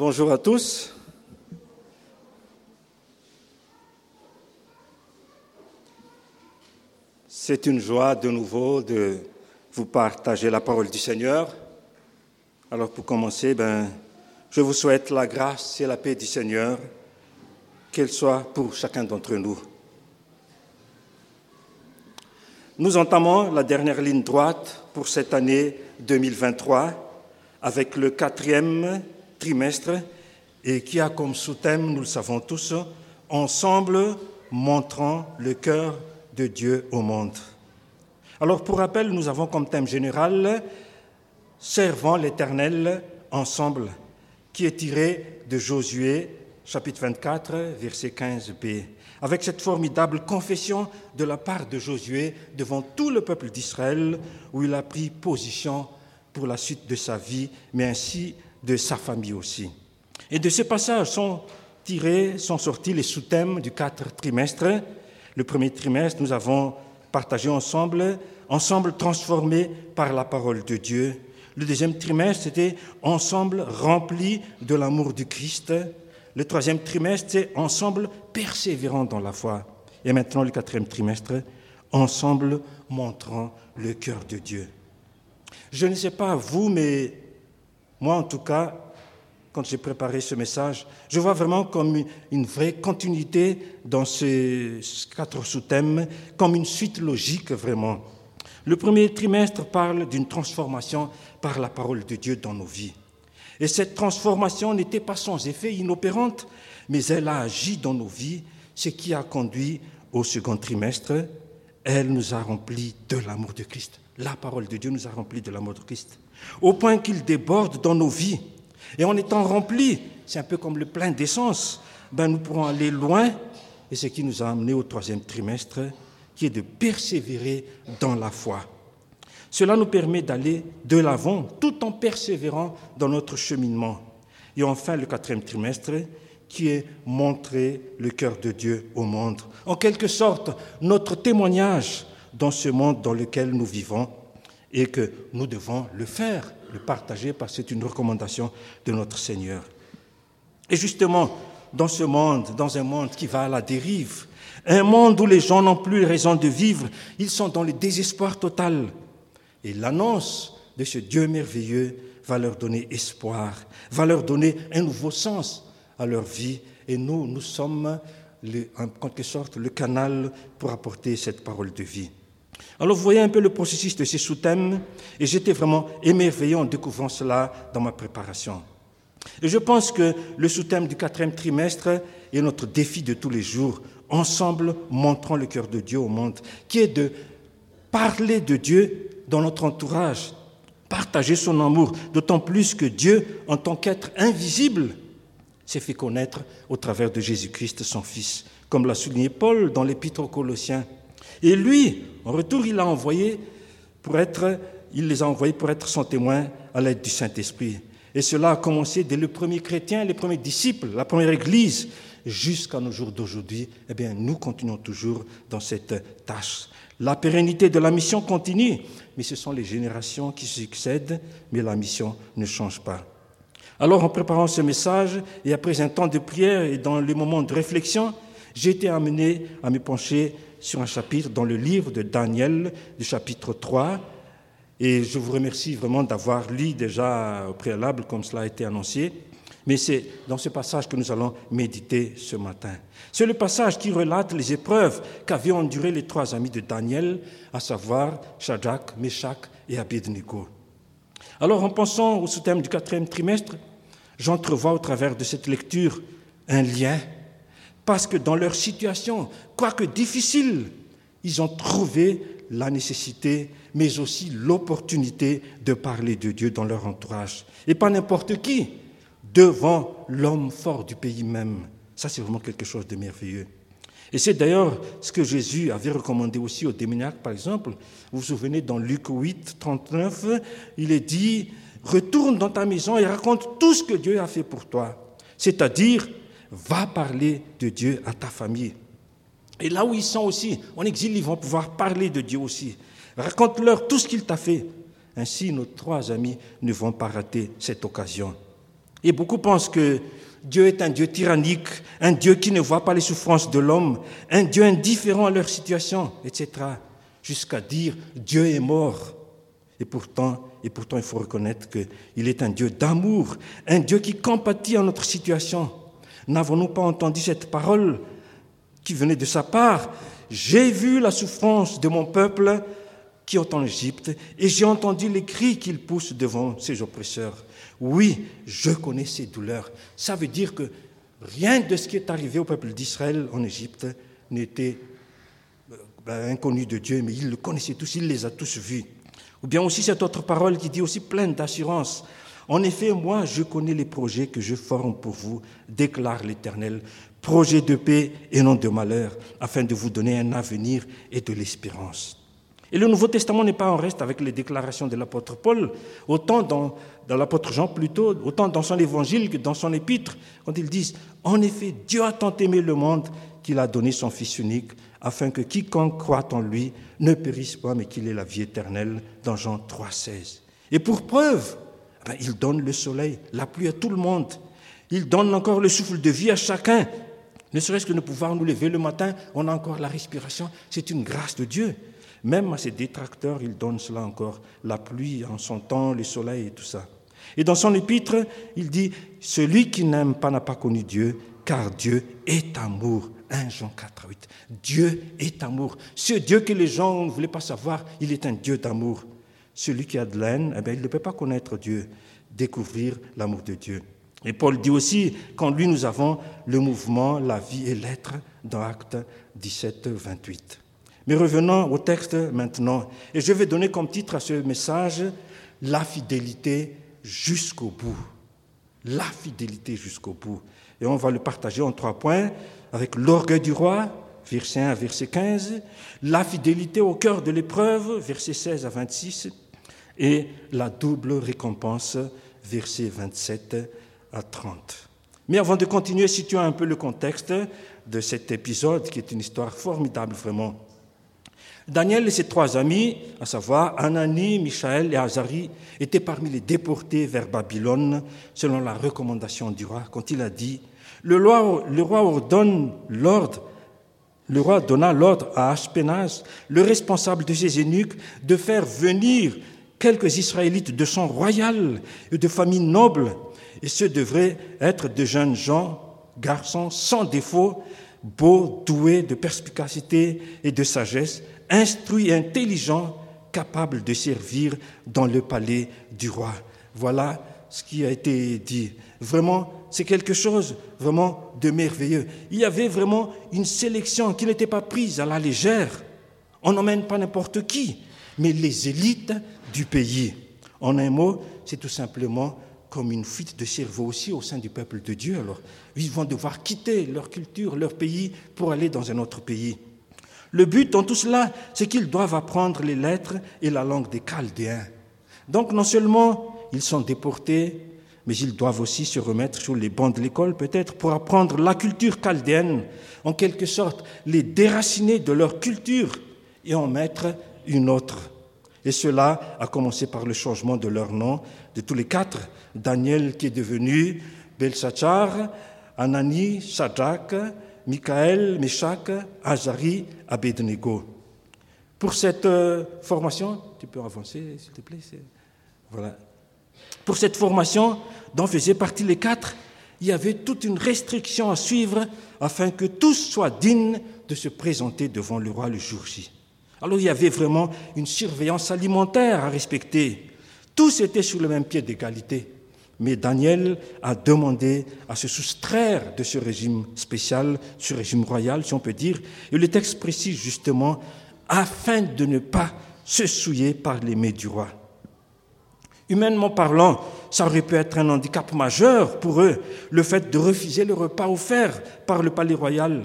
Bonjour à tous. C'est une joie de nouveau de vous partager la parole du Seigneur. Alors pour commencer, ben, je vous souhaite la grâce et la paix du Seigneur, qu'elle soit pour chacun d'entre nous. Nous entamons la dernière ligne droite pour cette année 2023 avec le quatrième trimestre et qui a comme sous-thème, nous le savons tous, Ensemble montrant le cœur de Dieu au monde. Alors pour rappel, nous avons comme thème général Servant l'Éternel ensemble, qui est tiré de Josué chapitre 24, verset 15b avec cette formidable confession de la part de Josué devant tout le peuple d'Israël, où il a pris position pour la suite de sa vie, mais ainsi de sa famille aussi. Et de ce passage sont tirés, sont sortis les sous-thèmes du quatre trimestres. Le premier trimestre, nous avons partagé ensemble, ensemble transformés par la parole de Dieu. Le deuxième trimestre, c'était ensemble remplis de l'amour du Christ. Le troisième trimestre, c'est ensemble persévérant dans la foi. Et maintenant, le quatrième trimestre, ensemble montrant le cœur de Dieu. Je ne sais pas vous, mais moi en tout cas, quand j'ai préparé ce message, je vois vraiment comme une vraie continuité dans ces quatre sous-thèmes, comme une suite logique vraiment. Le premier trimestre parle d'une transformation par la parole de Dieu dans nos vies. Et cette transformation n'était pas sans effet, inopérante, mais elle a agi dans nos vies, ce qui a conduit au second trimestre. Elle nous a remplis de l'amour de Christ. La parole de Dieu nous a remplis de l'amour de Christ. Au point qu'il déborde dans nos vies. Et en étant remplis, c'est un peu comme le plein d'essence, ben nous pourrons aller loin. Et ce qui nous a amené au troisième trimestre, qui est de persévérer dans la foi. Cela nous permet d'aller de l'avant tout en persévérant dans notre cheminement. Et enfin, le quatrième trimestre, qui est montrer le cœur de Dieu au monde. En quelque sorte, notre témoignage dans ce monde dans lequel nous vivons et que nous devons le faire, le partager parce que c'est une recommandation de notre Seigneur. Et justement, dans ce monde, dans un monde qui va à la dérive, un monde où les gens n'ont plus raison de vivre, ils sont dans le désespoir total. Et l'annonce de ce Dieu merveilleux va leur donner espoir, va leur donner un nouveau sens à leur vie. Et nous, nous sommes en quelque sorte le canal pour apporter cette parole de vie. Alors vous voyez un peu le processus de ces sous-thèmes et j'étais vraiment émerveillé en découvrant cela dans ma préparation. Et je pense que le sous-thème du quatrième trimestre est notre défi de tous les jours, ensemble montrant le cœur de Dieu au monde, qui est de parler de Dieu dans notre entourage, partager son amour, d'autant plus que Dieu, en tant qu'être invisible, s'est fait connaître au travers de Jésus-Christ, son Fils, comme l'a souligné Paul dans l'Épître aux Colossiens. Et lui, en retour, il a envoyé pour être, il les a envoyés pour être son témoin à l'aide du Saint-Esprit. Et cela a commencé dès le premier chrétien, les premiers disciples, la première Église, jusqu'à nos jours d'aujourd'hui. Eh bien, nous continuons toujours dans cette tâche. La pérennité de la mission continue, mais ce sont les générations qui succèdent, mais la mission ne change pas. Alors, en préparant ce message, et après un temps de prière et dans les moments de réflexion, j'ai été amené à me pencher sur un chapitre dans le livre de Daniel, du chapitre 3. Et je vous remercie vraiment d'avoir lu déjà au préalable, comme cela a été annoncé. Mais c'est dans ce passage que nous allons méditer ce matin. C'est le passage qui relate les épreuves qu'avaient endurées les trois amis de Daniel, à savoir Shadrach, Meshach et Abednego. Alors, en pensant au sous-thème du quatrième trimestre, j'entrevois au travers de cette lecture un lien, parce que dans leur situation, quoique difficile, ils ont trouvé la nécessité, mais aussi l'opportunité de parler de Dieu dans leur entourage. Et pas n'importe qui, devant l'homme fort du pays même. Ça, c'est vraiment quelque chose de merveilleux. Et c'est d'ailleurs ce que Jésus avait recommandé aussi aux démoniaques, par exemple. Vous vous souvenez, dans Luc 8, 39, il est dit, retourne dans ta maison et raconte tout ce que Dieu a fait pour toi. C'est-à-dire, va parler de Dieu à ta famille. Et là où ils sont aussi, en exil, ils vont pouvoir parler de Dieu aussi. Raconte-leur tout ce qu'il t'a fait. Ainsi, nos trois amis ne vont pas rater cette occasion. Et beaucoup pensent que Dieu est un Dieu tyrannique, un Dieu qui ne voit pas les souffrances de l'homme, un Dieu indifférent à leur situation, etc. Jusqu'à dire Dieu est mort. Et pourtant, et pourtant, il faut reconnaître qu'il est un Dieu d'amour, un Dieu qui compatit à notre situation. N'avons-nous pas entendu cette parole qui venait de sa part? J'ai vu la souffrance de mon peuple qui est en Égypte, et j'ai entendu les cris qu'il pousse devant ses oppresseurs. Oui, je connais ses douleurs. Ça veut dire que rien de ce qui est arrivé au peuple d'Israël en Égypte n'était euh, ben, inconnu de Dieu, mais il le connaissait tous, il les a tous vus. Ou bien aussi cette autre parole qui dit aussi pleine d'assurance. En effet, moi, je connais les projets que je forme pour vous, déclare l'Éternel, projets de paix et non de malheur, afin de vous donner un avenir et de l'espérance. Et le Nouveau Testament n'est pas en reste avec les déclarations de l'apôtre Paul, autant dans, l'apôtre Jean plutôt, autant dans son évangile que dans son épître, quand ils disent En effet, Dieu a tant aimé le monde qu'il a donné son Fils unique, afin que quiconque croit en lui ne périsse pas, mais qu'il ait la vie éternelle, dans Jean 3,16. Et pour preuve, ben, il donne le soleil, la pluie à tout le monde. Il donne encore le souffle de vie à chacun. Ne serait-ce que de pouvoir nous lever le matin, on a encore la respiration. C'est une grâce de Dieu. Même à ses détracteurs, il donne cela encore, la pluie en son temps, le soleil et tout ça. Et dans son épître, il dit, celui qui n'aime pas n'a pas connu Dieu, car Dieu est amour. 1 Jean 4, 8. Dieu est amour. Ce Dieu que les gens ne voulaient pas savoir, il est un Dieu d'amour. Celui qui a de l'aine, eh bien, il ne peut pas connaître Dieu, découvrir l'amour de Dieu. Et Paul dit aussi qu'en lui nous avons le mouvement, la vie et l'être dans Acte 17, 28. Mais revenons au texte maintenant. Et je vais donner comme titre à ce message La fidélité jusqu'au bout. La fidélité jusqu'au bout. Et on va le partager en trois points avec l'orgueil du roi, verset 1 à verset 15, la fidélité au cœur de l'épreuve, verset 16 à 26, et la double récompense, verset 27 à 30. Mais avant de continuer, situons un peu le contexte de cet épisode, qui est une histoire formidable vraiment. Daniel et ses trois amis, à savoir Anani, Michaël et Azari, étaient parmi les déportés vers Babylone, selon la recommandation du roi, quand il a dit Le roi, le roi ordonne l'ordre. Le roi donna l'ordre à Ashpenaz, le responsable de ses eunuques, de faire venir quelques Israélites de sang royal et de familles nobles, et ce devraient être de jeunes gens, garçons sans défaut, beaux, doués de perspicacité et de sagesse, instruit, intelligent, capable de servir dans le palais du roi. Voilà ce qui a été dit. Vraiment, c'est quelque chose vraiment de merveilleux. Il y avait vraiment une sélection qui n'était pas prise à la légère. On n'emmène pas n'importe qui, mais les élites du pays. En un mot, c'est tout simplement comme une fuite de cerveau aussi au sein du peuple de Dieu. Alors, ils vont devoir quitter leur culture, leur pays, pour aller dans un autre pays. Le but dans tout cela, c'est qu'ils doivent apprendre les lettres et la langue des Chaldéens. Donc non seulement ils sont déportés, mais ils doivent aussi se remettre sur les bancs de l'école peut-être pour apprendre la culture chaldéenne, en quelque sorte les déraciner de leur culture et en mettre une autre. Et cela a commencé par le changement de leur nom, de tous les quatre. Daniel qui est devenu Belshazzar, Anani, Shadrach, Michael, Meshach, Azari, Abednego. Pour cette euh, formation, tu peux avancer s'il te plaît Voilà. Pour cette formation dont faisaient partie les quatre, il y avait toute une restriction à suivre afin que tous soient dignes de se présenter devant le roi le jour J. Alors il y avait vraiment une surveillance alimentaire à respecter. Tous étaient sur le même pied d'égalité. Mais Daniel a demandé à se soustraire de ce régime spécial, ce régime royal, si on peut dire. Et le texte précise justement, afin de ne pas se souiller par les mets du roi. Humainement parlant, ça aurait pu être un handicap majeur pour eux, le fait de refuser le repas offert par le palais royal.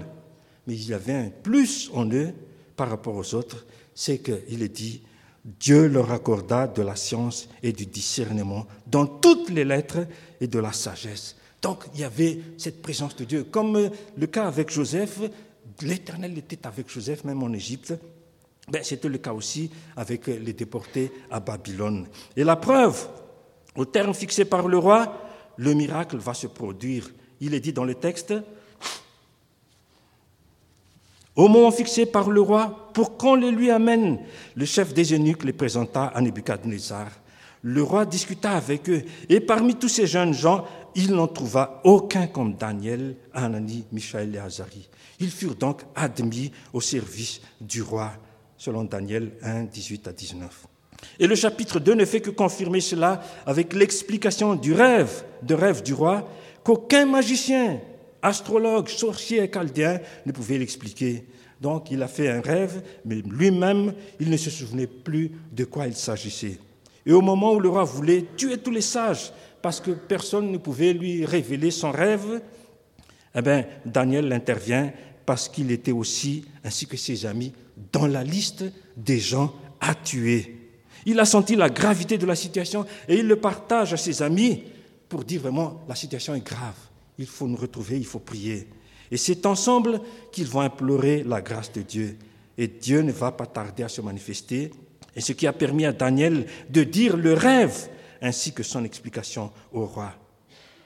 Mais il y avait un plus en eux par rapport aux autres, c'est qu'il est dit, Dieu leur accorda de la science et du discernement dans toutes les lettres et de la sagesse. Donc il y avait cette présence de Dieu. Comme le cas avec Joseph, l'Éternel était avec Joseph même en Égypte. Ben, C'était le cas aussi avec les déportés à Babylone. Et la preuve, au terme fixé par le roi, le miracle va se produire. Il est dit dans le texte, au moment fixé par le roi, pour qu'on les lui amène, le chef des eunuques les présenta à Nebuchadnezzar. Le roi discuta avec eux, et parmi tous ces jeunes gens, il n'en trouva aucun comme Daniel, Anani, Michaël et Azari. Ils furent donc admis au service du roi, selon Daniel 1, 18 à 19. Et le chapitre 2 ne fait que confirmer cela avec l'explication du rêve, de rêve du roi, qu'aucun magicien, astrologue, sorcier et chaldéen ne pouvait l'expliquer. Donc il a fait un rêve, mais lui-même, il ne se souvenait plus de quoi il s'agissait. Et au moment où le roi voulait tuer tous les sages, parce que personne ne pouvait lui révéler son rêve, eh bien, Daniel intervient parce qu'il était aussi, ainsi que ses amis, dans la liste des gens à tuer. Il a senti la gravité de la situation et il le partage à ses amis pour dire vraiment la situation est grave. Il faut nous retrouver, il faut prier. Et c'est ensemble qu'ils vont implorer la grâce de Dieu. Et Dieu ne va pas tarder à se manifester. Et ce qui a permis à Daniel de dire le rêve ainsi que son explication au roi.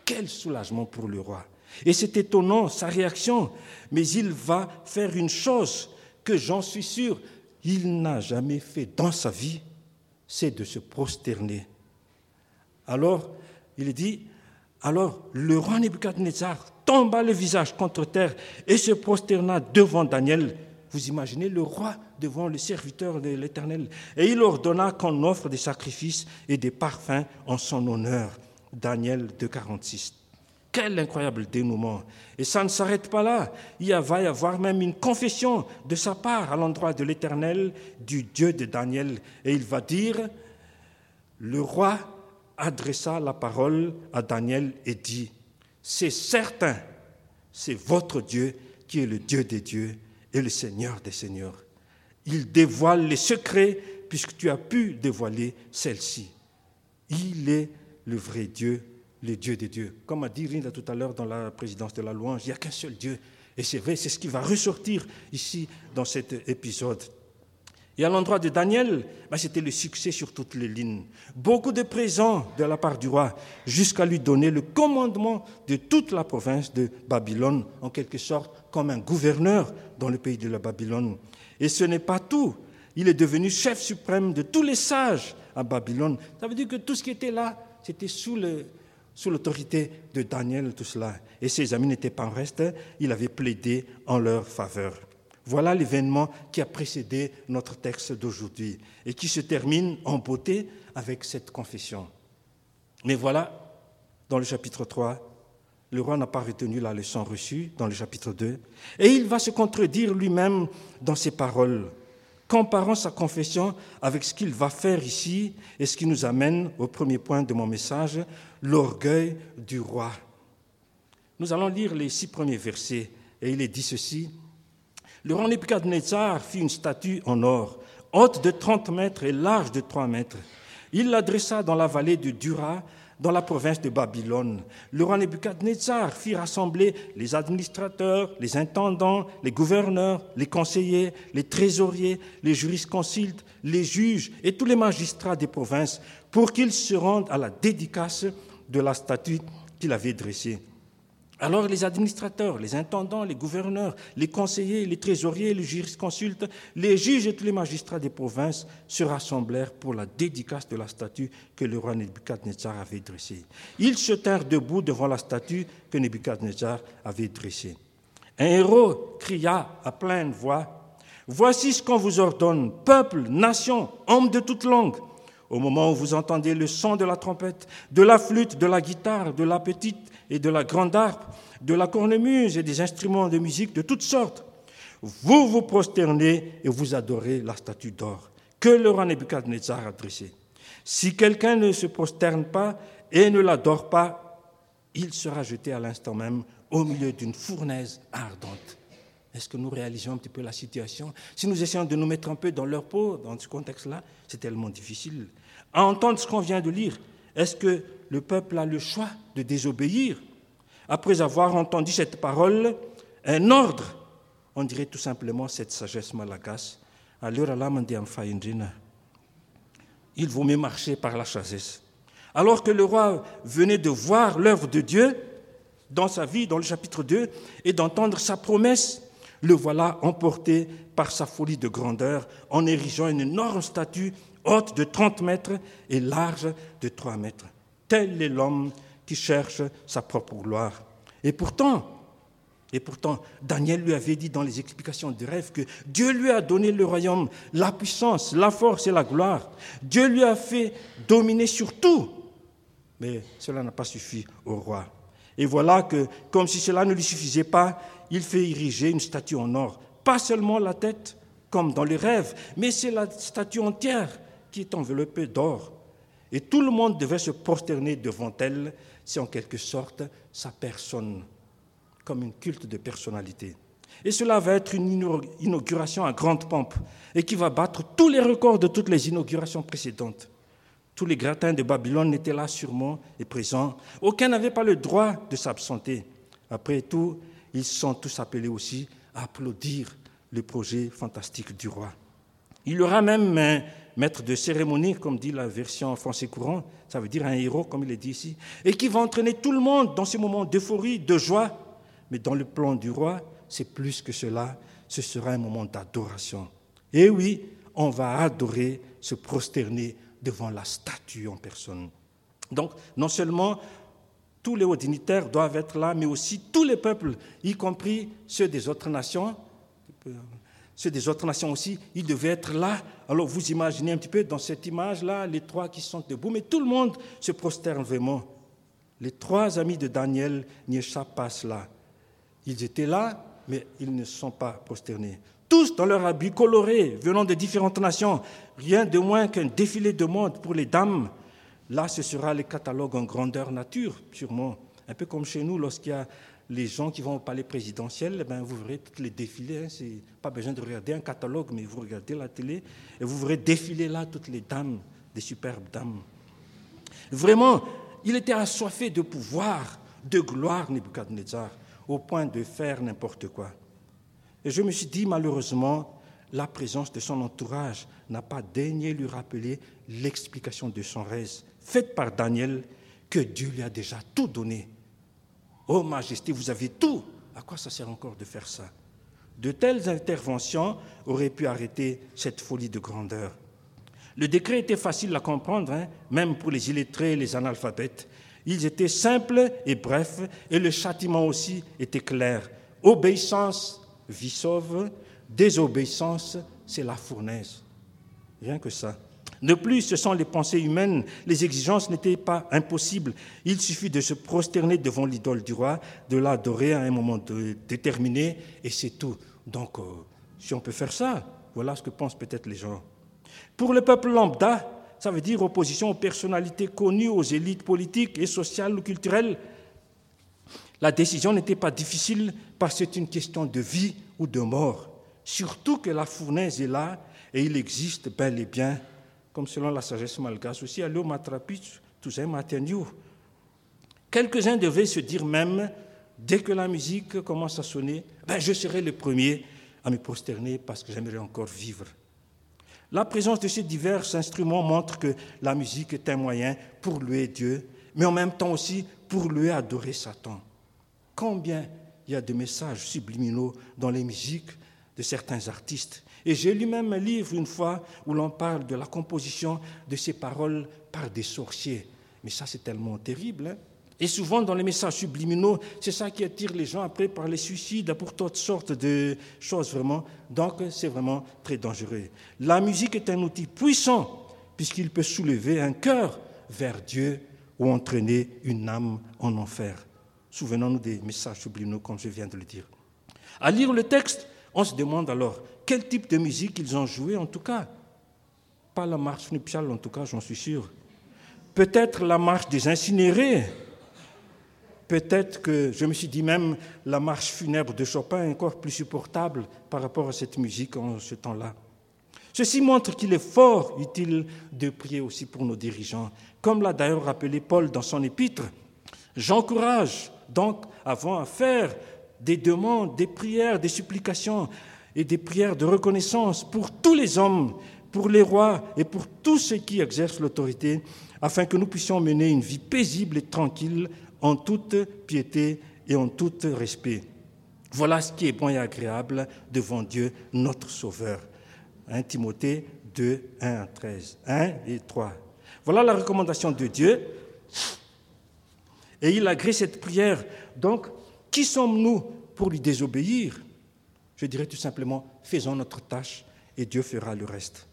Quel soulagement pour le roi. Et c'est étonnant sa réaction, mais il va faire une chose que j'en suis sûr, il n'a jamais fait dans sa vie, c'est de se prosterner. Alors, il dit, alors le roi Nebuchadnezzar tomba le visage contre terre et se prosterna devant Daniel. Vous imaginez le roi devant le serviteur de l'Éternel. Et il ordonna qu'on offre des sacrifices et des parfums en son honneur. Daniel 2,46. Quel incroyable dénouement. Et ça ne s'arrête pas là. Il va y avoir même une confession de sa part à l'endroit de l'Éternel, du Dieu de Daniel. Et il va dire, le roi adressa la parole à Daniel et dit, c'est certain, c'est votre Dieu qui est le Dieu des dieux et le Seigneur des seigneurs. Il dévoile les secrets puisque tu as pu dévoiler celle-ci. Il est le vrai Dieu le Dieu des dieux. Comme a dit Rinda tout à l'heure dans la présidence de la louange, il n'y a qu'un seul Dieu. Et c'est vrai, c'est ce qui va ressortir ici dans cet épisode. Et à l'endroit de Daniel, ben, c'était le succès sur toutes les lignes. Beaucoup de présents de la part du roi, jusqu'à lui donner le commandement de toute la province de Babylone, en quelque sorte comme un gouverneur dans le pays de la Babylone. Et ce n'est pas tout. Il est devenu chef suprême de tous les sages à Babylone. Ça veut dire que tout ce qui était là, c'était sous l'autorité de Daniel, tout cela. Et ses amis n'étaient pas en reste, il avait plaidé en leur faveur. Voilà l'événement qui a précédé notre texte d'aujourd'hui et qui se termine en beauté avec cette confession. Mais voilà, dans le chapitre 3, le roi n'a pas retenu la leçon reçue dans le chapitre 2 et il va se contredire lui-même dans ses paroles comparant sa confession avec ce qu'il va faire ici et ce qui nous amène au premier point de mon message, l'orgueil du roi. Nous allons lire les six premiers versets et il est dit ceci. Le roi Nebuchadnezzar fit une statue en or, haute de 30 mètres et large de 3 mètres. Il l'adressa dans la vallée de Dura dans la province de Babylone. Le roi Nebuchadnezzar fit rassembler les administrateurs, les intendants, les gouverneurs, les conseillers, les trésoriers, les jurisconsultes, les juges et tous les magistrats des provinces pour qu'ils se rendent à la dédicace de la statue qu'il avait dressée. Alors les administrateurs, les intendants, les gouverneurs, les conseillers, les trésoriers, les jurisconsultes, les juges et tous les magistrats des provinces se rassemblèrent pour la dédicace de la statue que le roi Nebuchadnezzar avait dressée. Ils se tinrent debout devant la statue que Nebuchadnezzar avait dressée. Un héros cria à pleine voix Voici ce qu'on vous ordonne, peuple, nation, hommes de toute langue. Au moment où vous entendez le son de la trompette, de la flûte, de la guitare, de la petite et de la grande harpe, de la cornemuse et des instruments de musique de toutes sortes. Vous vous prosternez et vous adorez la statue d'or que le roi Nebuchadnezzar a dressée. Si quelqu'un ne se prosterne pas et ne l'adore pas, il sera jeté à l'instant même au milieu d'une fournaise ardente. Est-ce que nous réalisons un petit peu la situation? Si nous essayons de nous mettre un peu dans leur peau, dans ce contexte-là, c'est tellement difficile. À entendre ce qu'on vient de lire, est-ce que le peuple a le choix de désobéir? Après avoir entendu cette parole, un ordre, on dirait tout simplement cette sagesse malagasse. Il vaut mieux marcher par la sagesse. Alors que le roi venait de voir l'œuvre de Dieu dans sa vie, dans le chapitre 2, et d'entendre sa promesse, le voilà emporté par sa folie de grandeur en érigeant une énorme statue haute de 30 mètres et large de 3 mètres. Tel est l'homme qui cherche sa propre gloire. Et pourtant, et pourtant, Daniel lui avait dit dans les explications du rêve que Dieu lui a donné le royaume, la puissance, la force et la gloire. Dieu lui a fait dominer sur tout. Mais cela n'a pas suffi au roi. Et voilà que, comme si cela ne lui suffisait pas, il fait ériger une statue en or. Pas seulement la tête, comme dans les rêves, mais c'est la statue entière qui est enveloppée d'or. Et tout le monde devait se prosterner devant elle. C'est en quelque sorte sa personne comme une culte de personnalité. Et cela va être une inauguration à grande pompe et qui va battre tous les records de toutes les inaugurations précédentes. Tous les gratins de Babylone étaient là sûrement et présents. Aucun n'avait pas le droit de s'absenter. Après tout, ils sont tous appelés aussi à applaudir le projet fantastique du roi. Il y aura même un maître de cérémonie, comme dit la version français courant, ça veut dire un héros, comme il est dit ici, et qui va entraîner tout le monde dans ces moments d'euphorie, de joie, mais dans le plan du roi, c'est plus que cela, ce sera un moment d'adoration. Et oui, on va adorer, se prosterner devant la statue en personne. Donc, non seulement tous les hauts dignitaires doivent être là, mais aussi tous les peuples, y compris ceux des autres nations. Ceux des autres nations aussi, ils devaient être là. Alors vous imaginez un petit peu dans cette image-là, les trois qui sont debout, mais tout le monde se prosterne vraiment. Les trois amis de Daniel n'y échappent pas cela. Ils étaient là, mais ils ne sont pas prosternés. Tous dans leur habit coloré, venant de différentes nations, rien de moins qu'un défilé de mode pour les dames. Là, ce sera le catalogue en grandeur nature, sûrement. Un peu comme chez nous, lorsqu'il y a les gens qui vont au palais présidentiel, eh ben, vous verrez tous les défilés. Hein, c'est pas besoin de regarder un catalogue, mais vous regardez la télé et vous verrez défiler là toutes les dames, des superbes dames. Vraiment, il était assoiffé de pouvoir, de gloire, Nebuchadnezzar au point de faire n'importe quoi. Et je me suis dit, malheureusement, la présence de son entourage n'a pas daigné lui rappeler l'explication de son rêve, faite par Daniel, que Dieu lui a déjà tout donné. Oh Majesté, vous avez tout. À quoi ça sert encore de faire ça? De telles interventions auraient pu arrêter cette folie de grandeur. Le décret était facile à comprendre, hein, même pour les illettrés et les analphabètes. Ils étaient simples et brefs, et le châtiment aussi était clair. Obéissance, vie sauve, désobéissance, c'est la fournaise. Rien que ça. De plus, ce sont les pensées humaines, les exigences n'étaient pas impossibles. Il suffit de se prosterner devant l'idole du roi, de l'adorer à un moment déterminé, et c'est tout. Donc, euh, si on peut faire ça, voilà ce que pensent peut-être les gens. Pour le peuple lambda, ça veut dire opposition aux personnalités connues, aux élites politiques et sociales ou culturelles. La décision n'était pas difficile parce que c'est une question de vie ou de mort. Surtout que la fournaise est là et il existe bel et bien, comme selon la sagesse malgache aussi, allô matrapich, tout un Quelques-uns devaient se dire même, dès que la musique commence à sonner, ben je serai le premier à me prosterner parce que j'aimerais encore vivre. La présence de ces divers instruments montre que la musique est un moyen pour louer Dieu, mais en même temps aussi pour louer adorer Satan. Combien il y a de messages subliminaux dans les musiques de certains artistes. Et j'ai lu même un livre une fois où l'on parle de la composition de ces paroles par des sorciers. Mais ça, c'est tellement terrible. Hein et souvent, dans les messages subliminaux, c'est ça qui attire les gens après par les suicides, pour toutes sortes de choses vraiment. Donc, c'est vraiment très dangereux. La musique est un outil puissant, puisqu'il peut soulever un cœur vers Dieu ou entraîner une âme en enfer. Souvenons-nous des messages subliminaux, comme je viens de le dire. À lire le texte, on se demande alors quel type de musique ils ont joué, en tout cas. Pas la marche nuptiale, en tout cas, j'en suis sûr. Peut-être la marche des incinérés Peut-être que je me suis dit même la marche funèbre de Chopin est encore plus supportable par rapport à cette musique en ce temps-là. Ceci montre qu'il est fort utile de prier aussi pour nos dirigeants. Comme l'a d'ailleurs rappelé Paul dans son épître, j'encourage donc avant à faire des demandes, des prières, des supplications et des prières de reconnaissance pour tous les hommes, pour les rois et pour tous ceux qui exercent l'autorité, afin que nous puissions mener une vie paisible et tranquille en toute piété et en tout respect. Voilà ce qui est bon et agréable devant Dieu, notre Sauveur. 1 Timothée 2, 1 à 13. 1 et 3. Voilà la recommandation de Dieu. Et il agrée cette prière. Donc, qui sommes-nous pour lui désobéir? Je dirais tout simplement, faisons notre tâche et Dieu fera le reste.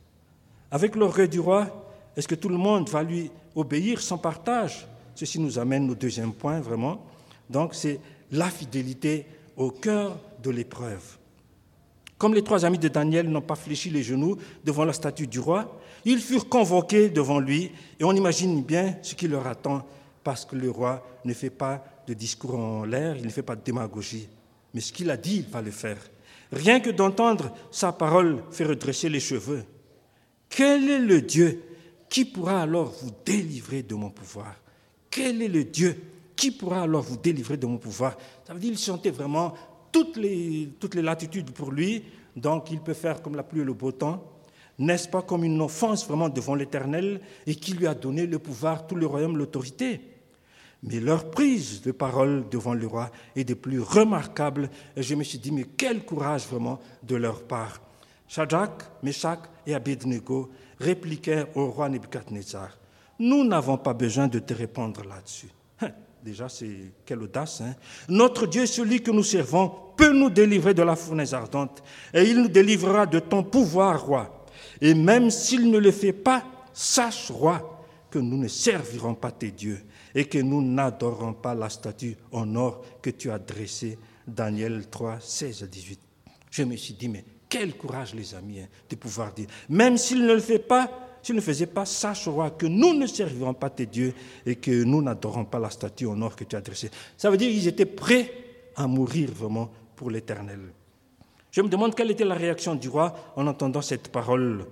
Avec l'orgueil du roi, est-ce que tout le monde va lui obéir sans partage? Ceci nous amène au deuxième point, vraiment. Donc, c'est la fidélité au cœur de l'épreuve. Comme les trois amis de Daniel n'ont pas fléchi les genoux devant la statue du roi, ils furent convoqués devant lui et on imagine bien ce qui leur attend parce que le roi ne fait pas de discours en l'air, il ne fait pas de démagogie. Mais ce qu'il a dit, il va le faire. Rien que d'entendre sa parole fait redresser les cheveux. Quel est le Dieu qui pourra alors vous délivrer de mon pouvoir? Quel est le Dieu qui pourra alors vous délivrer de mon pouvoir? Ça veut dire qu'il sentait vraiment toutes les, toutes les latitudes pour lui, donc il peut faire comme la pluie et le beau temps. N'est-ce pas comme une offense vraiment devant l'Éternel et qui lui a donné le pouvoir, tout le royaume, l'autorité? Mais leur prise de parole devant le roi est des plus remarquables. Et je me suis dit, mais quel courage vraiment de leur part. Shadrach, Meshach et Abednego répliquèrent au roi Nebuchadnezzar Nous n'avons pas besoin de te répondre là-dessus. Hein, déjà, c'est quelle audace. Hein Notre Dieu, celui que nous servons, peut nous délivrer de la fournaise ardente, et il nous délivrera de ton pouvoir, roi. Et même s'il ne le fait pas, sache, roi, que nous ne servirons pas tes dieux et que nous n'adorons pas la statue en or que tu as dressée. Daniel 3, 16 à 18. Je me suis dit, mais quel courage, les amis, hein, de pouvoir dire, même s'il ne le fait pas, s'il ne faisait pas, sache, roi, que nous ne servirons pas tes dieux et que nous n'adorons pas la statue en or que tu as dressée. Ça veut dire qu'ils étaient prêts à mourir vraiment pour l'éternel. Je me demande quelle était la réaction du roi en entendant cette parole.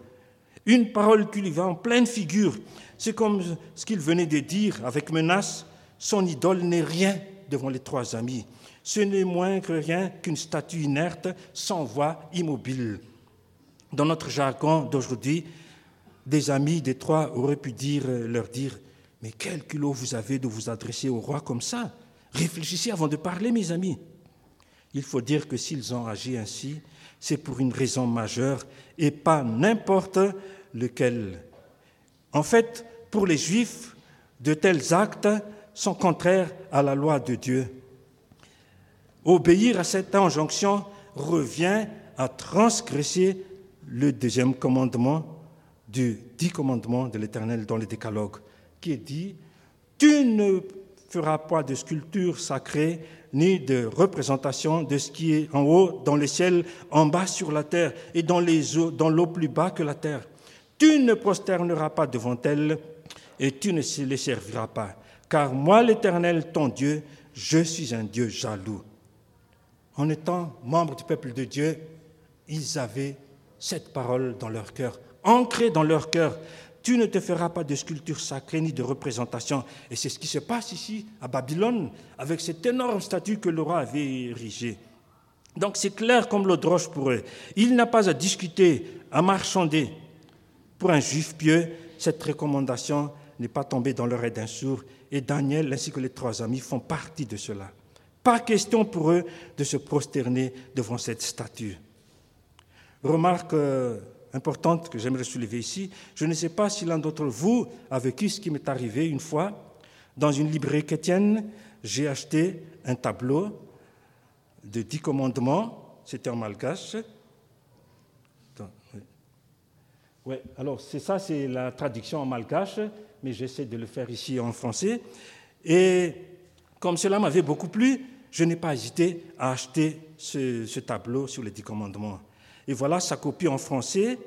Une parole qui lui va en pleine figure. C'est comme ce qu'il venait de dire avec menace. Son idole n'est rien devant les trois amis. Ce n'est moins que rien qu'une statue inerte, sans voix, immobile. Dans notre jargon d'aujourd'hui, des amis des trois auraient pu dire, leur dire Mais quel culot vous avez de vous adresser au roi comme ça? Réfléchissez avant de parler, mes amis. Il faut dire que s'ils ont agi ainsi, c'est pour une raison majeure et pas n'importe lequel. En fait, pour les Juifs, de tels actes sont contraires à la loi de Dieu. Obéir à cette injonction revient à transgresser le deuxième commandement du dix commandements de l'Éternel dans le décalogue, qui est dit, tu ne feras pas de sculpture sacrée ni de représentation de ce qui est en haut dans les ciels, en bas sur la terre et dans l'eau plus bas que la terre. Tu ne prosterneras pas devant elles et tu ne les serviras pas. Car moi, l'Éternel, ton Dieu, je suis un Dieu jaloux. En étant membres du peuple de Dieu, ils avaient cette parole dans leur cœur, ancrée dans leur cœur. Tu ne te feras pas de sculpture sacrée ni de représentation. Et c'est ce qui se passe ici à Babylone avec cette énorme statue que le roi avait érigée. Donc c'est clair comme l'eau de roche pour eux. Il n'a pas à discuter, à marchander. Pour un juif pieux, cette recommandation n'est pas tombée dans l'oreille d'un sourd, et Daniel ainsi que les trois amis font partie de cela. Pas question pour eux de se prosterner devant cette statue. Remarque euh, importante que j'aimerais soulever ici, je ne sais pas si l'un d'entre vous a vécu ce qui m'est arrivé une fois. Dans une librairie chrétienne, j'ai acheté un tableau de dix commandements, c'était en malgache, oui, alors c'est ça, c'est la traduction en malgache, mais j'essaie de le faire ici en français. Et comme cela m'avait beaucoup plu, je n'ai pas hésité à acheter ce, tableau sur les dix commandements. Et voilà sa copie en français.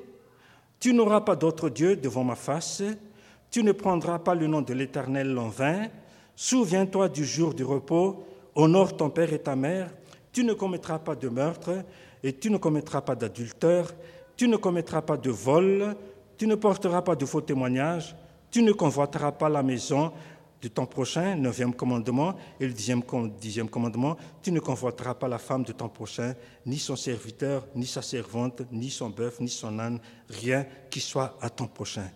Tu n'auras pas d'autre Dieu devant ma face, tu ne prendras pas le nom de l'Éternel en vain, souviens-toi du jour du repos, honore ton père et ta mère, tu ne commettras pas de meurtre, et tu ne commettras pas d'adultère, tu ne commettras pas de vol, tu ne porteras pas de faux témoignages, tu ne convoiteras pas la maison de ton prochain, neuvième commandement, et le dixième, commandement, tu ne convoiteras pas la femme de ton prochain, ni son serviteur, ni sa servante, ni son bœuf, ni son âne, rien qui soit à ton prochain.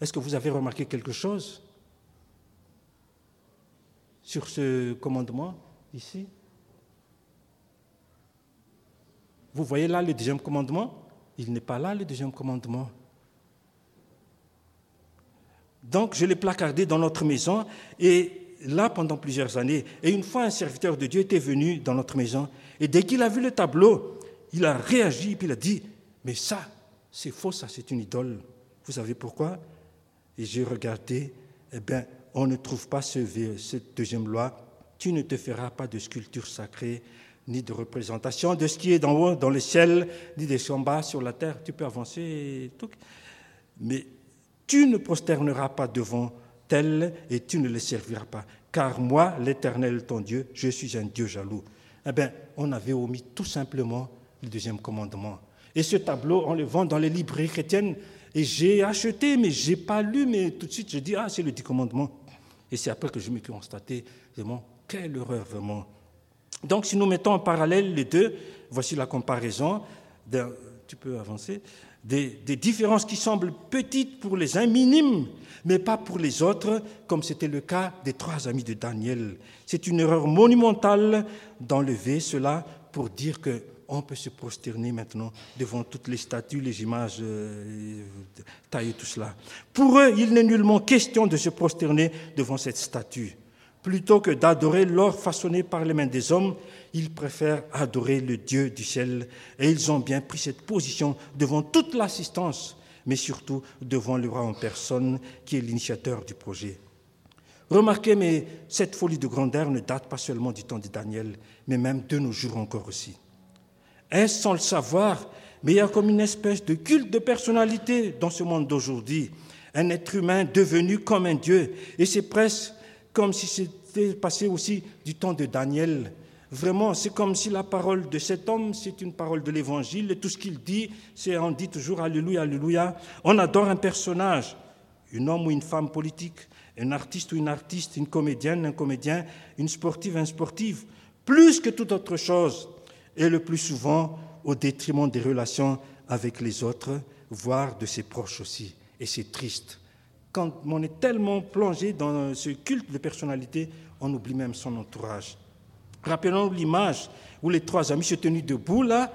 Est-ce que vous avez remarqué quelque chose sur ce commandement ici? Vous voyez là le deuxième commandement? Il n'est pas là le deuxième commandement. Donc je l'ai placardé dans notre maison et là pendant plusieurs années. Et une fois un serviteur de Dieu était venu dans notre maison et dès qu'il a vu le tableau, il a réagi puis il a dit, mais ça, c'est faux, ça, c'est une idole. Vous savez pourquoi? Et j'ai regardé, eh bien, on ne trouve pas ce, cette deuxième loi. Tu ne te feras pas de sculpture sacrée, ni de représentation de ce qui est dans le ciel, ni des en bas sur la terre. Tu peux avancer, et tout. mais tu ne prosterneras pas devant tel et tu ne le serviras pas. Car moi, l'Éternel, ton Dieu, je suis un Dieu jaloux. Eh bien, on avait omis tout simplement le deuxième commandement. Et ce tableau, on le vend dans les librairies chrétiennes. Et j'ai acheté, mais je n'ai pas lu, mais tout de suite, je dis, ah, c'est le dix commandement. Et c'est après que je me suis constaté, vraiment, quelle horreur, vraiment. Donc, si nous mettons en parallèle les deux, voici la comparaison. Tu peux avancer des, différences qui semblent petites pour les uns, minimes, mais pas pour les autres, comme c'était le cas des trois amis de Daniel. C'est une erreur monumentale d'enlever cela pour dire que on peut se prosterner maintenant devant toutes les statues, les images euh, taillées, tout cela. Pour eux, il n'est nullement question de se prosterner devant cette statue. Plutôt que d'adorer l'or façonné par les mains des hommes, ils préfèrent adorer le Dieu du ciel. Et ils ont bien pris cette position devant toute l'assistance, mais surtout devant le roi en personne qui est l'initiateur du projet. Remarquez, mais cette folie de grandeur ne date pas seulement du temps de Daniel, mais même de nos jours encore aussi. Est-ce sans le savoir, mais il y a comme une espèce de culte de personnalité dans ce monde d'aujourd'hui. Un être humain devenu comme un Dieu. Et c'est presque comme si c'était passé aussi du temps de Daniel. Vraiment, c'est comme si la parole de cet homme, c'est une parole de l'Évangile, et tout ce qu'il dit, c'est on dit toujours Alléluia, Alléluia. On adore un personnage, un homme ou une femme politique, un artiste ou une artiste, une comédienne, un comédien, une sportive, un sportif, plus que toute autre chose, et le plus souvent au détriment des relations avec les autres, voire de ses proches aussi. Et c'est triste quand on est tellement plongé dans ce culte de personnalité, on oublie même son entourage. Rappelons l'image où les trois amis se tenaient debout là,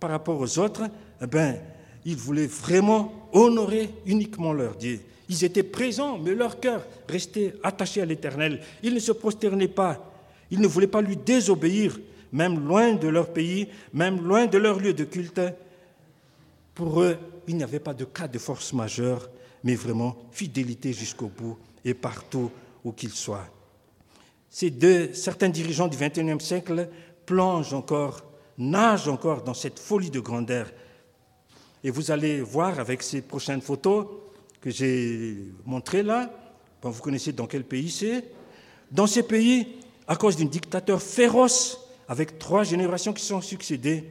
par rapport aux autres, eh ben, ils voulaient vraiment honorer uniquement leur Dieu. Ils étaient présents, mais leur cœur restait attaché à l'Éternel. Ils ne se prosternaient pas. Ils ne voulaient pas lui désobéir, même loin de leur pays, même loin de leur lieu de culte. Pour eux, il n'y avait pas de cas de force majeure mais vraiment fidélité jusqu'au bout et partout où qu'il soit. Ces deux, certains dirigeants du XXIe siècle plongent encore, nagent encore dans cette folie de grandeur. Et vous allez voir avec ces prochaines photos que j'ai montrées là, vous connaissez dans quel pays c'est. Dans ces pays, à cause d'un dictateur féroce, avec trois générations qui sont succédées,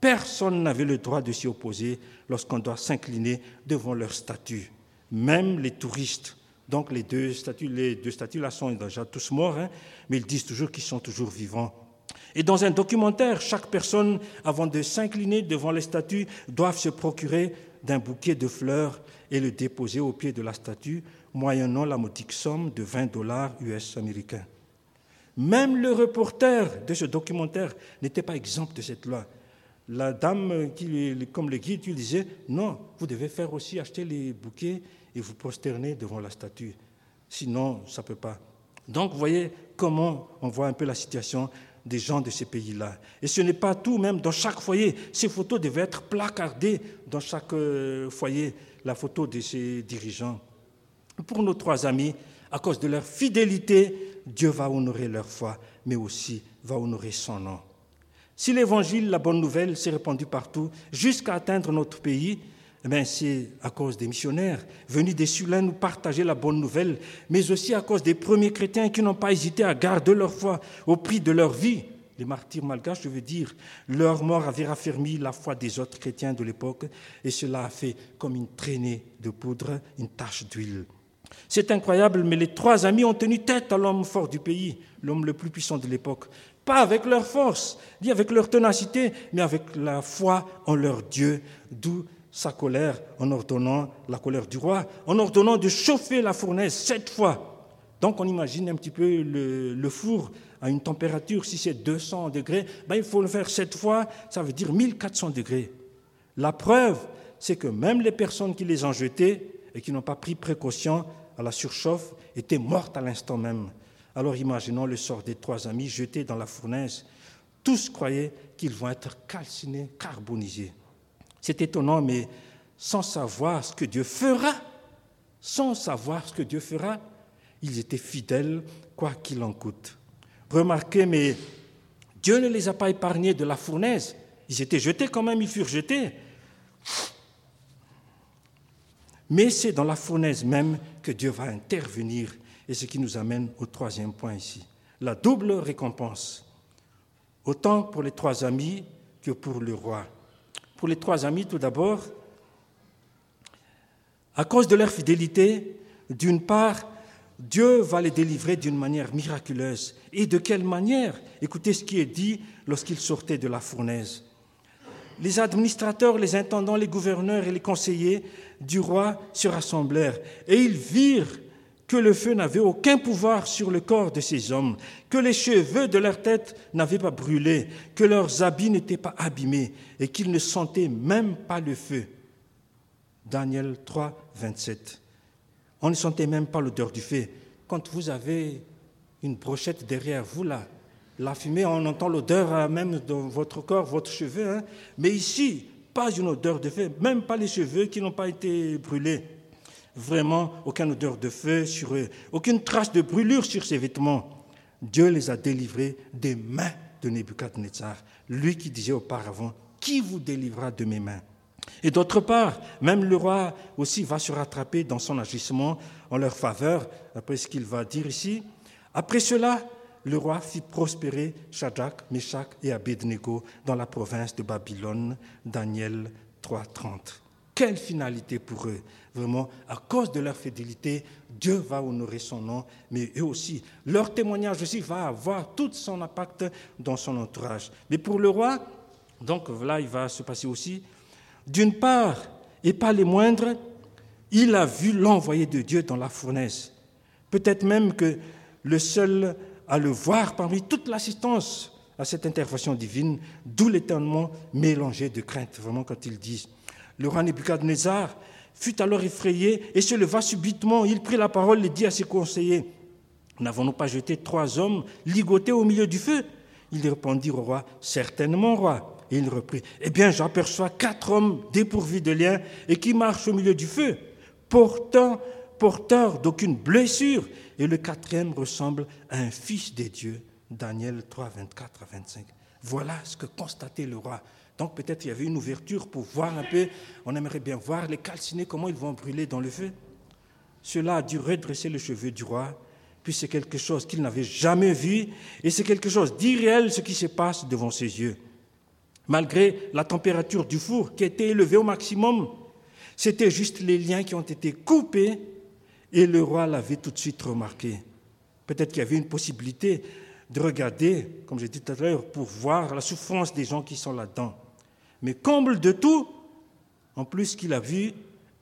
personne n'avait le droit de s'y opposer lorsqu'on doit s'incliner devant leur statut même les touristes. Donc les deux statues, les deux statues là sont déjà tous morts, hein, mais ils disent toujours qu'ils sont toujours vivants. Et dans un documentaire, chaque personne, avant de s'incliner devant les statues, doit se procurer d'un bouquet de fleurs et le déposer au pied de la statue, moyennant la modique somme de 20 dollars US américains. Même le reporter de ce documentaire n'était pas exempt de cette loi. La dame, qui, comme le guide, lui disait, non, vous devez faire aussi acheter les bouquets et vous prosterner devant la statue. Sinon, ça ne peut pas. Donc, vous voyez comment on voit un peu la situation des gens de ces pays-là. Et ce n'est pas tout, même dans chaque foyer. Ces photos devaient être placardées dans chaque euh, foyer, la photo de ces dirigeants. Pour nos trois amis, à cause de leur fidélité, Dieu va honorer leur foi, mais aussi va honorer son nom. Si l'évangile, la bonne nouvelle, s'est répandue partout jusqu'à atteindre notre pays, eh c'est à cause des missionnaires venus des Sulins nous partager la bonne nouvelle, mais aussi à cause des premiers chrétiens qui n'ont pas hésité à garder leur foi au prix de leur vie. Les martyrs malgaches, je veux dire, leur mort avait raffermi la foi des autres chrétiens de l'époque, et cela a fait comme une traînée de poudre, une tache d'huile. C'est incroyable, mais les trois amis ont tenu tête à l'homme fort du pays, l'homme le plus puissant de l'époque. Pas avec leur force, ni avec leur ténacité, mais avec la foi en leur Dieu, d'où sa colère en ordonnant la colère du roi, en ordonnant de chauffer la fournaise sept fois. Donc on imagine un petit peu le, four à une température, si c'est 200 degrés, ben il faut le faire sept fois, ça veut dire 1400 degrés. La preuve, c'est que même les personnes qui les ont jetés et qui n'ont pas pris précaution à la surchauffe étaient mortes à l'instant même. Alors imaginons le sort des trois amis jetés dans la fournaise. Tous croyaient qu'ils vont être calcinés, carbonisés. C'est étonnant, mais sans savoir ce que Dieu fera, sans savoir ce que Dieu fera, ils étaient fidèles, quoi qu'il en coûte. Remarquez, mais Dieu ne les a pas épargnés de la fournaise. Ils étaient jetés quand même, ils furent jetés. Mais c'est dans la fournaise même que Dieu va intervenir. Et ce qui nous amène au troisième point ici. La double récompense. Autant pour les trois amis que pour le roi pour les trois amis tout d'abord, à cause de leur fidélité, d'une part, Dieu va les délivrer d'une manière miraculeuse. Et de quelle manière? Écoutez ce qui est dit lorsqu'ils sortaient de la fournaise. Les administrateurs, les intendants, les gouverneurs et les conseillers du roi se rassemblèrent et ils virent que le feu n'avait aucun pouvoir sur le corps de ces hommes, que les cheveux de leur tête n'avaient pas brûlé, que leurs habits n'étaient pas abîmés et qu'ils ne sentaient même pas le feu. Daniel 3, 27. On ne sentait même pas l'odeur du feu. Quand vous avez une brochette derrière vous, là, la fumée, on entend l'odeur euh, même dans votre corps, votre cheveu. Hein. Mais ici, pas une odeur de feu, même pas les cheveux qui n'ont pas été brûlés vraiment aucune odeur de feu sur eux, aucune trace de brûlure sur ses vêtements. Dieu les a délivrés des mains de Nebuchadnezzar, lui qui disait auparavant, qui vous délivrera de mes mains? Et d'autre part, même le roi aussi va se rattraper dans son agissement en leur faveur, après ce qu'il va dire ici. Après cela, le roi fit prospérer Shadrach, Meshach et Abednego dans la province de Babylone, Daniel 3.30. Quelle finalité pour eux? Vraiment, à cause de leur fidélité, Dieu va honorer son nom, mais eux aussi. Leur témoignage aussi va avoir tout son impact dans son entourage. Mais pour le roi, donc là, il va se passer aussi, d'une part, et pas les moindres, il a vu l'envoyé de Dieu dans la fournaise. Peut-être même que le seul à le voir parmi toute l'assistance à cette intervention divine, d'où l'étonnement mélangé de crainte, vraiment quand ils disent le roi Nebuchadnezzar fut alors effrayé et se leva subitement. Il prit la parole et dit à ses conseillers N'avons-nous pas jeté trois hommes ligotés au milieu du feu? Ils répondirent au roi Certainement, roi. Et il reprit Eh bien, j'aperçois quatre hommes dépourvus de liens et qui marchent au milieu du feu, portant, porteurs d'aucune blessure. Et le quatrième ressemble à un fils des dieux. Daniel 3, 24 à 25. Voilà ce que constatait le roi. Donc peut-être il y avait une ouverture pour voir un peu, on aimerait bien voir les calcinés, comment ils vont brûler dans le feu. Cela a dû redresser le cheveu du roi, puis c'est quelque chose qu'il n'avait jamais vu, et c'est quelque chose d'irréel ce qui se passe devant ses yeux. Malgré la température du four qui était élevée au maximum, c'était juste les liens qui ont été coupés, et le roi l'avait tout de suite remarqué. Peut-être qu'il y avait une possibilité de regarder, comme j'ai dit tout à l'heure, pour voir la souffrance des gens qui sont là-dedans. Mais comble de tout, en plus qu'il a vu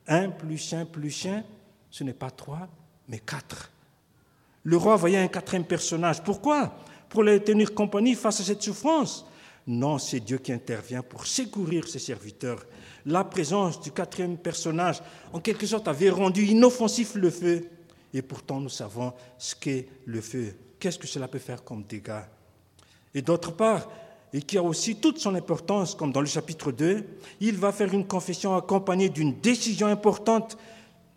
un plus un plus un, ce n'est pas trois, mais quatre. Le roi voyait un quatrième personnage. Pourquoi? Pour les tenir compagnie face à cette souffrance Non, c'est Dieu qui intervient pour secourir ses serviteurs. La présence du quatrième personnage, en quelque sorte, avait rendu inoffensif le feu. Et pourtant, nous savons ce qu'est le feu. Qu'est-ce que cela peut faire comme dégâts? Et d'autre part, et qui a aussi toute son importance, comme dans le chapitre 2, il va faire une confession accompagnée d'une décision importante,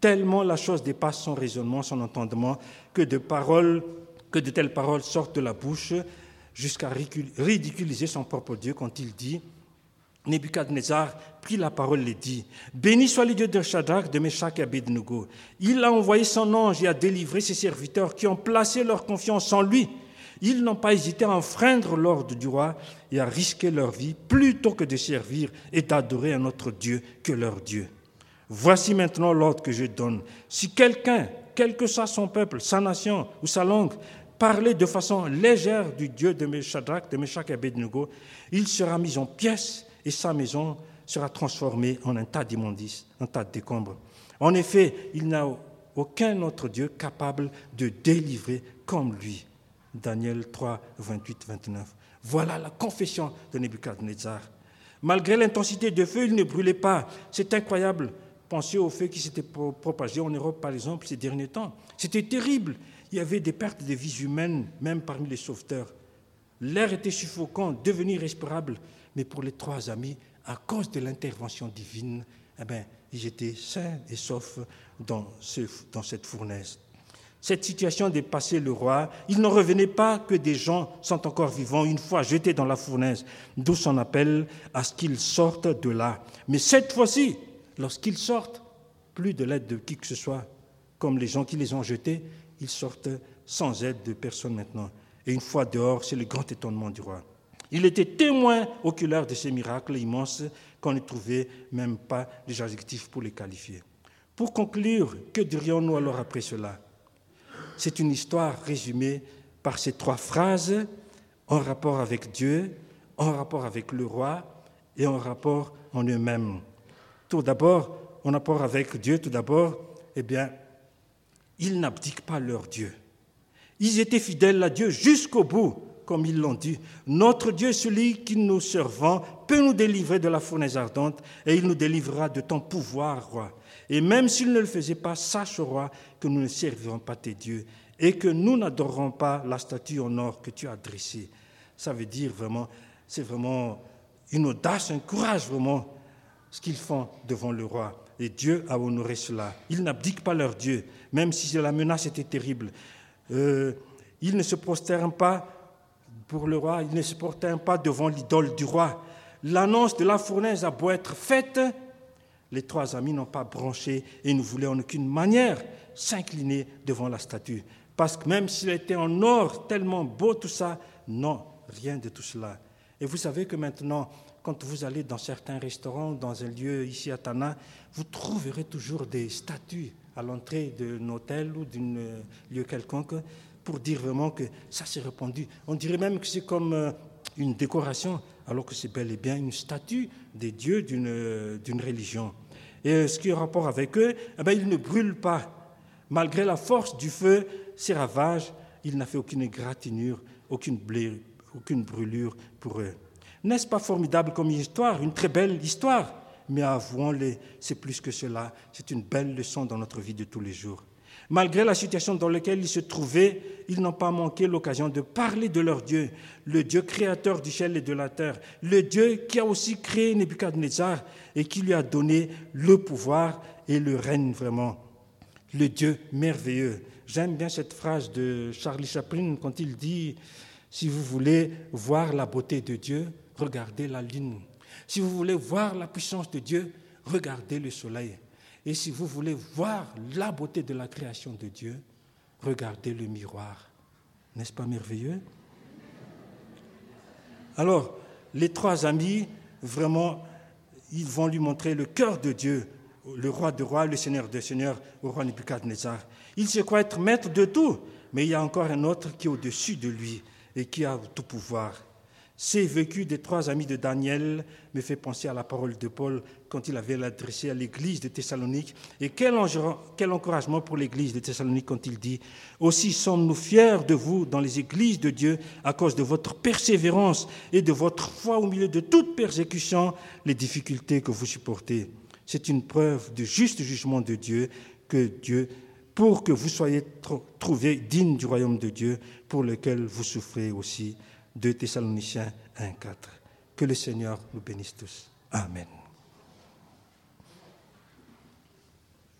tellement la chose dépasse son raisonnement, son entendement, que de paroles, que de telles paroles sortent de la bouche jusqu'à ridiculiser son propre Dieu quand il dit Nebuchadnezzar prit la parole et dit Béni soit le Dieu de Shadrach, de Meshach et Abednego. Il a envoyé son ange et a délivré ses serviteurs qui ont placé leur confiance en lui ils n'ont pas hésité à enfreindre l'ordre du roi et à risquer leur vie plutôt que de servir et d'adorer un autre Dieu que leur Dieu. Voici maintenant l'ordre que je donne. Si quelqu'un quel que soit son peuple, sa nation ou sa langue, parler de façon légère du Dieu de Shadrach, de Meshach et Abednego, il sera mis en pièces et sa maison sera transformée en un tas d'immondices, un tas de décombres. En effet, il n'a aucun autre Dieu capable de délivrer comme lui. Daniel 3, 28, 29. Voilà la confession de Nebuchadnezzar. Malgré l'intensité de feu, il ne brûlait pas. C'est incroyable. Pensez au feu qui s'était propagé en Europe, par exemple, ces derniers temps. C'était terrible. Il y avait des pertes de vies humaines, même parmi les sauveteurs. L'air était suffocant, devenu respirable. Mais pour les trois amis, à cause de l'intervention divine, eh bien, ils étaient sains et saufs dans, dans cette fournaise. Cette situation dépassait le roi. Il n'en revenait pas que des gens sont encore vivants une fois jetés dans la fournaise, d'où son appel à ce qu'ils sortent de là. Mais cette fois-ci, lorsqu'ils sortent, plus de l'aide de qui que ce soit, comme les gens qui les ont jetés, ils sortent sans aide de personne maintenant. Et une fois dehors, c'est le grand étonnement du roi. Il était témoin oculaire de ces miracles immenses qu'on ne trouvait même pas les adjectifs pour les qualifier. Pour conclure, que dirions-nous alors après cela? C'est une histoire résumée par ces trois phrases en rapport avec Dieu, en rapport avec le roi et en rapport en eux-mêmes. Tout d'abord, en rapport avec Dieu, tout d'abord, eh bien, ils n'abdiquent pas leur Dieu. Ils étaient fidèles à Dieu jusqu'au bout comme ils l'ont dit, notre Dieu, celui qui nous servons, peut nous délivrer de la fournaise ardente et il nous délivrera de ton pouvoir, roi. Et même s'il ne le faisait pas, sache, roi, que nous ne servirons pas tes dieux et que nous n'adorerons pas la statue en or que tu as dressée. Ça veut dire vraiment, c'est vraiment une audace, un courage vraiment, ce qu'ils font devant le roi. Et Dieu a honoré cela. Ils n'abdiquent pas leur Dieu, même si la menace était terrible. Euh, ils ne se prosternent pas pour le roi, il ne se portait pas devant l'idole du roi. L'annonce de la fournaise a beau être faite, les trois amis n'ont pas branché et ne voulaient en aucune manière s'incliner devant la statue. Parce que même s'il était en or, tellement beau tout ça, non, rien de tout cela. Et vous savez que maintenant, quand vous allez dans certains restaurants, dans un lieu ici à Tana, vous trouverez toujours des statues à l'entrée d'un hôtel ou d'un lieu quelconque pour dire vraiment que ça s'est répandu. On dirait même que c'est comme euh, une décoration, alors que c'est bel et bien une statue des dieux d'une, euh, religion. Et euh, ce qui est en rapport avec eux, eh bien, ils ne brûlent pas. Malgré la force du feu, ces ravages, il n'a fait aucune égratignure, aucune, aucune brûlure pour eux. N'est-ce pas formidable comme histoire, une très belle histoire? Mais avouons-le, c'est plus que cela. C'est une belle leçon dans notre vie de tous les jours. Malgré la situation dans laquelle ils se trouvaient, ils n'ont pas manqué l'occasion de parler de leur Dieu, le Dieu créateur du ciel et de la terre, le Dieu qui a aussi créé Nebuchadnezzar et qui lui a donné le pouvoir et le règne vraiment. Le Dieu merveilleux. J'aime bien cette phrase de Charlie Chaplin quand il dit, si vous voulez voir la beauté de Dieu, regardez la lune. Si vous voulez voir la puissance de Dieu, regardez le soleil. Et si vous voulez voir la beauté de la création de Dieu, regardez le miroir. N'est-ce pas merveilleux? Alors, les trois amis, vraiment, ils vont lui montrer le cœur de Dieu, le roi de rois, le seigneur de seigneurs, au roi Nebuchadnezzar. Il se croit être maître de tout, mais il y a encore un autre qui est au-dessus de lui et qui a tout pouvoir. Ces vécu des trois amis de Daniel me fait penser à la parole de Paul quand il avait l'adressé à l'église de Thessalonique. Et quel, quel encouragement pour l'église de Thessalonique quand il dit Aussi sommes-nous fiers de vous dans les églises de Dieu à cause de votre persévérance et de votre foi au milieu de toute persécution, les difficultés que vous supportez. C'est une preuve du juste jugement de Dieu que Dieu pour que vous soyez trouvés dignes du royaume de Dieu pour lequel vous souffrez aussi. 2 Thessaloniciens 1, 4. Que le Seigneur nous bénisse tous. Amen.